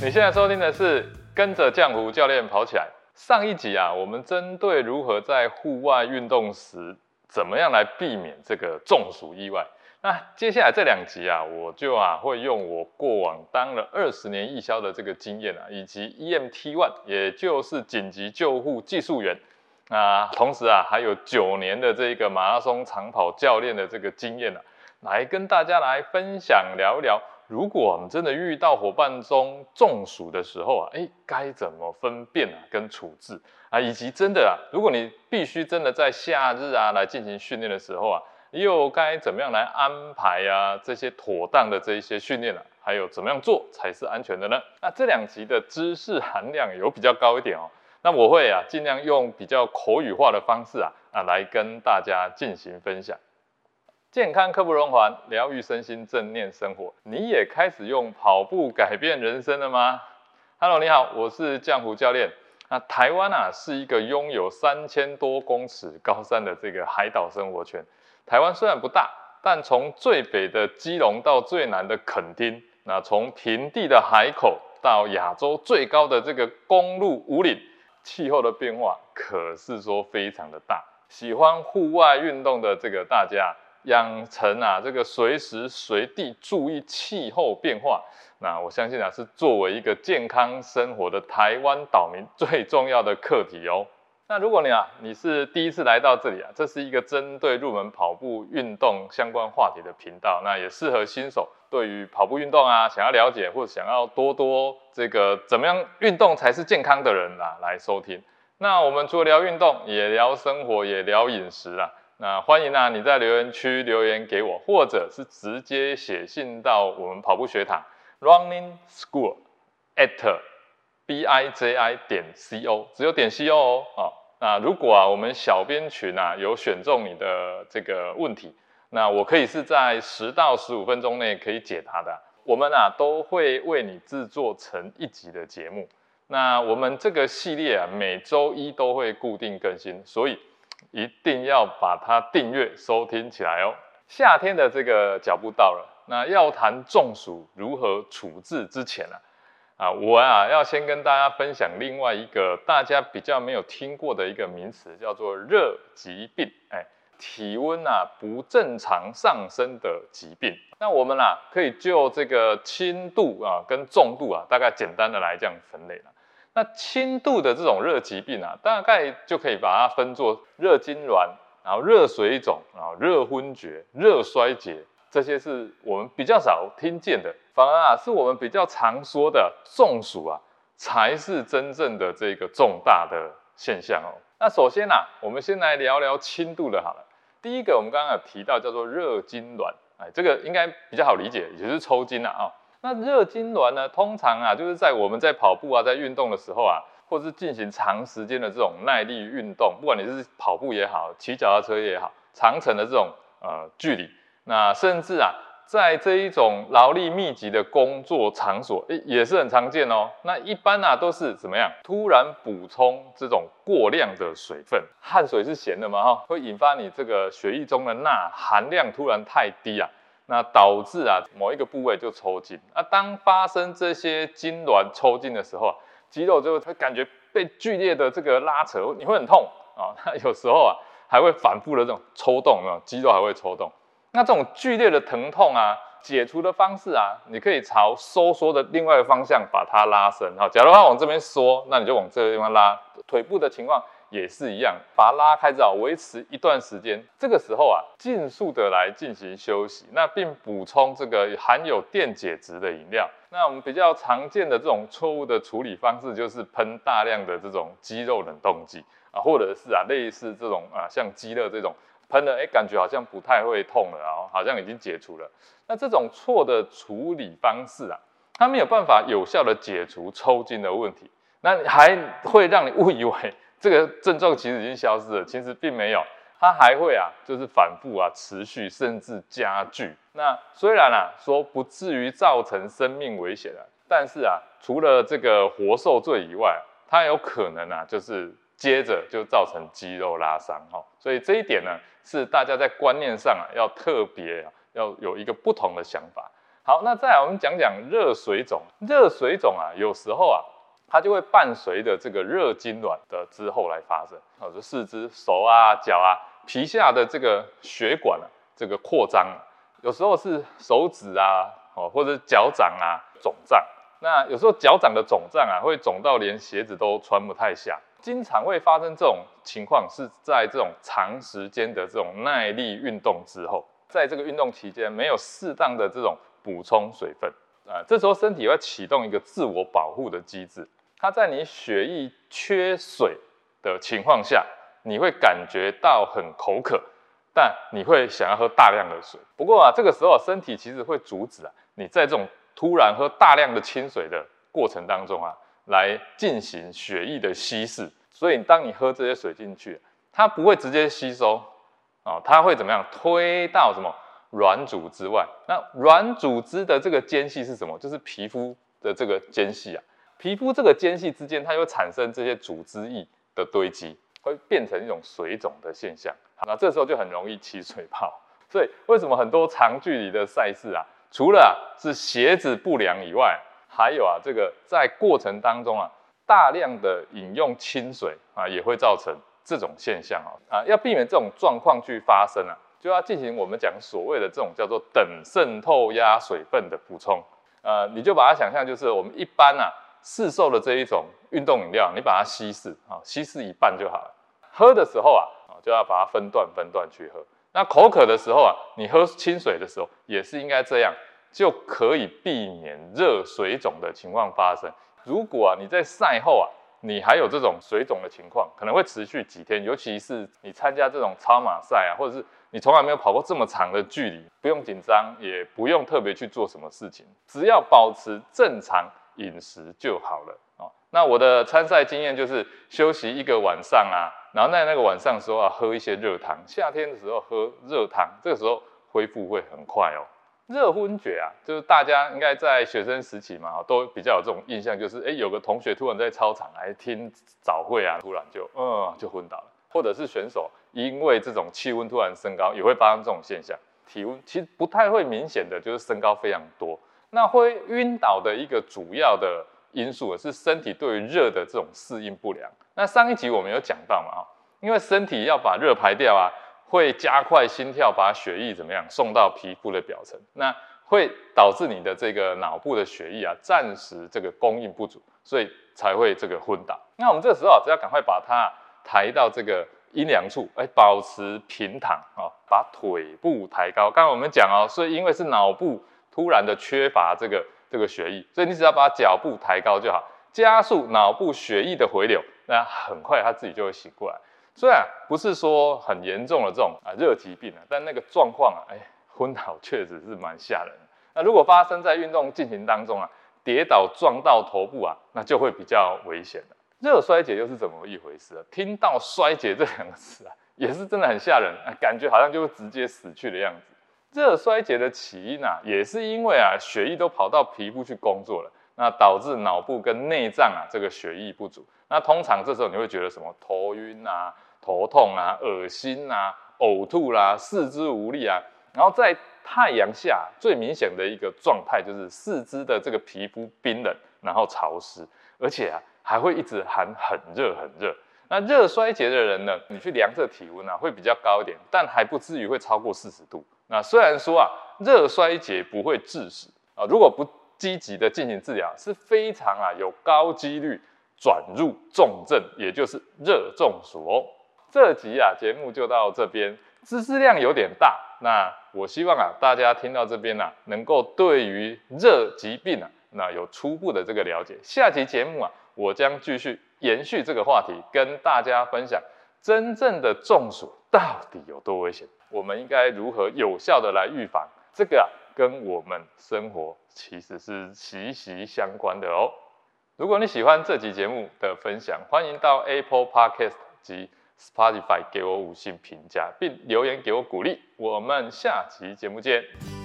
你现在收听的是跟着浆糊教练跑起来。上一集啊，我们针对如何在户外运动时，怎么样来避免这个中暑意外。那接下来这两集啊，我就啊会用我过往当了二十年义消的这个经验啊，以及 EMT One，也就是紧急救护技术员啊，同时啊还有九年的这个马拉松长跑教练的这个经验啊，来跟大家来分享聊聊。如果我们真的遇到伙伴中中暑的时候啊，哎，该怎么分辨啊，跟处置啊，以及真的啊，如果你必须真的在夏日啊来进行训练的时候啊，又该怎么样来安排啊这些妥当的这一些训练啊，还有怎么样做才是安全的呢？那这两集的知识含量有比较高一点哦，那我会啊尽量用比较口语化的方式啊啊来跟大家进行分享。健康刻不容缓，疗愈身心，正念生活。你也开始用跑步改变人生了吗？Hello，你好，我是江湖教练。那台湾啊，是一个拥有三千多公尺高山的这个海岛生活圈。台湾虽然不大，但从最北的基隆到最南的垦丁，那从平地的海口到亚洲最高的这个公路五岭，气候的变化可是说非常的大。喜欢户外运动的这个大家。养成啊，这个随时随地注意气候变化，那我相信啊，是作为一个健康生活的台湾岛民最重要的课题哦。那如果你啊，你是第一次来到这里啊，这是一个针对入门跑步运动相关话题的频道，那也适合新手对于跑步运动啊，想要了解或者想要多多这个怎么样运动才是健康的人啊，来收听。那我们除了聊运动，也聊生活，也聊饮食啊。那欢迎啊，你在留言区留言给我，或者是直接写信到我们跑步学堂 Running School at b i j i 点 c o，只有点 c o 哦。那如果啊，我们小编群啊有选中你的这个问题，那我可以是在十到十五分钟内可以解答的。我们啊都会为你制作成一集的节目。那我们这个系列啊，每周一都会固定更新，所以。一定要把它订阅收听起来哦。夏天的这个脚步到了，那要谈中暑如何处置之前啊，啊，我啊要先跟大家分享另外一个大家比较没有听过的一个名词，叫做热疾病。哎，体温啊不正常上升的疾病。那我们啊可以就这个轻度啊跟重度啊，大概简单的来这样分类了。那轻度的这种热疾病啊，大概就可以把它分作热痉挛，然后热水肿，然后热昏厥、热衰竭，这些是我们比较少听见的，反而啊是我们比较常说的中暑啊，才是真正的这个重大的现象哦。那首先啊，我们先来聊聊轻度的好了。第一个我们刚刚有提到叫做热痉挛，哎，这个应该比较好理解，也就是抽筋了啊。那热痉挛呢？通常啊，就是在我们在跑步啊，在运动的时候啊，或是进行长时间的这种耐力运动，不管你是跑步也好，骑脚踏车也好，长程的这种呃距离，那甚至啊，在这一种劳力密集的工作场所，诶，也是很常见哦。那一般啊，都是怎么样？突然补充这种过量的水分，汗水是咸的嘛，哈，会引发你这个血液中的钠含量突然太低啊。那导致啊某一个部位就抽筋，那当发生这些痉挛抽筋的时候啊，肌肉就会感觉被剧烈的这个拉扯，你会很痛啊。那有时候啊还会反复的这种抽动，啊，肌肉还会抽动。那这种剧烈的疼痛啊，解除的方式啊，你可以朝收缩的另外一个方向把它拉伸。哈，假如它往这边缩，那你就往这个地方拉。腿部的情况。也是一样，把它拉开之后，维持一段时间。这个时候啊，尽速的来进行休息，那并补充这个含有电解质的饮料。那我们比较常见的这种错误的处理方式，就是喷大量的这种肌肉冷冻剂啊，或者是啊类似这种啊像肌肉这种喷了，哎，感觉好像不太会痛了，然后好像已经解除了。那这种错的处理方式啊，它没有办法有效的解除抽筋的问题，那还会让你误以为。这个症状其实已经消失了，其实并没有，它还会啊，就是反复啊，持续甚至加剧。那虽然啊说不至于造成生命危险啊，但是啊，除了这个活受罪以外，它有可能啊，就是接着就造成肌肉拉伤哈。所以这一点呢，是大家在观念上啊，要特别要有一个不同的想法。好，那再来我们讲讲热水肿。热水肿啊，有时候啊，它就会伴随着这个热痉挛的之后来发生。啊，就四肢、手啊、脚啊、皮下的这个血管啊，这个扩张，有时候是手指啊，哦，或者脚掌啊肿胀。那有时候脚掌的肿胀啊，会肿到连鞋子都穿不太下。经常会发生这种情况，是在这种长时间的这种耐力运动之后，在这个运动期间没有适当的这种补充水分啊，这时候身体会启动一个自我保护的机制。它在你血液缺水的情况下，你会感觉到很口渴，但你会想要喝大量的水。不过啊，这个时候身体其实会阻止啊，你在这种突然喝大量的清水的过程当中啊。来进行血液的稀释，所以当你喝这些水进去，它不会直接吸收啊，它会怎么样推到什么软组织外？那软组织的这个间隙是什么？就是皮肤的这个间隙啊。皮肤这个间隙之间，它会产生这些组织液的堆积，会变成一种水肿的现象。那这时候就很容易起水泡。所以为什么很多长距离的赛事啊，除了是鞋子不良以外，还有啊，这个在过程当中啊，大量的饮用清水啊，也会造成这种现象啊啊，要避免这种状况去发生啊，就要进行我们讲所谓的这种叫做等渗透压水分的补充。呃，你就把它想象就是我们一般啊市售的这一种运动饮料，你把它稀释啊，稀释一半就好了。喝的时候啊啊，就要把它分段分段去喝。那口渴的时候啊，你喝清水的时候也是应该这样。就可以避免热水肿的情况发生。如果啊你在赛后啊，你还有这种水肿的情况，可能会持续几天。尤其是你参加这种超马赛啊，或者是你从来没有跑过这么长的距离，不用紧张，也不用特别去做什么事情，只要保持正常饮食就好了哦。那我的参赛经验就是休息一个晚上啊，然后在那个晚上时候啊喝一些热汤，夏天的时候喝热汤，这个时候恢复会很快哦。热昏厥啊，就是大家应该在学生时期嘛，都比较有这种印象，就是哎，有个同学突然在操场来听早会啊，突然就嗯就昏倒了，或者是选手因为这种气温突然升高，也会发生这种现象。体温其实不太会明显的就是升高非常多，那会晕倒的一个主要的因素是身体对于热的这种适应不良。那上一集我们有讲到嘛，因为身体要把热排掉啊。会加快心跳，把血液怎么样送到皮肤的表层，那会导致你的这个脑部的血液啊暂时这个供应不足，所以才会这个昏倒。那我们这个时候，只要赶快把它抬到这个阴凉处，哎，保持平躺啊，把腿部抬高。刚刚我们讲哦，所以因为是脑部突然的缺乏这个这个血液，所以你只要把脚步抬高就好，加速脑部血液的回流，那很快他自己就会醒过来。虽然不是说很严重的这种啊热疾病啊，但那个状况啊，哎，昏倒确实是蛮吓人的。那如果发生在运动进行当中啊，跌倒撞到头部啊，那就会比较危险了。热衰竭又是怎么一回事啊？听到衰竭这两个字啊，也是真的很吓人，感觉好像就会直接死去的样子。热衰竭的起因啊，也是因为啊血液都跑到皮肤去工作了，那导致脑部跟内脏啊这个血液不足。那通常这时候你会觉得什么头晕啊？头痛啊，恶心啊，呕吐啦，四肢无力啊，然后在太阳下最明显的一个状态就是四肢的这个皮肤冰冷，然后潮湿，而且啊还会一直喊很热很热。那热衰竭的人呢，你去量这体温啊会比较高一点，但还不至于会超过四十度。那虽然说啊热衰竭不会致死啊，如果不积极的进行治疗，是非常啊有高几率转入重症，也就是热中暑哦。这集啊节目就到这边，知识量有点大。那我希望啊大家听到这边呢，能够对于热疾病啊，那有初步的这个了解。下集节目啊，我将继续延续这个话题，跟大家分享真正的中暑到底有多危险，我们应该如何有效的来预防。这个啊，跟我们生活其实是息息相关的哦。如果你喜欢这期节目的分享，欢迎到 Apple Podcast 及 Spotify 给我五星评价，并留言给我鼓励。我们下期节目见。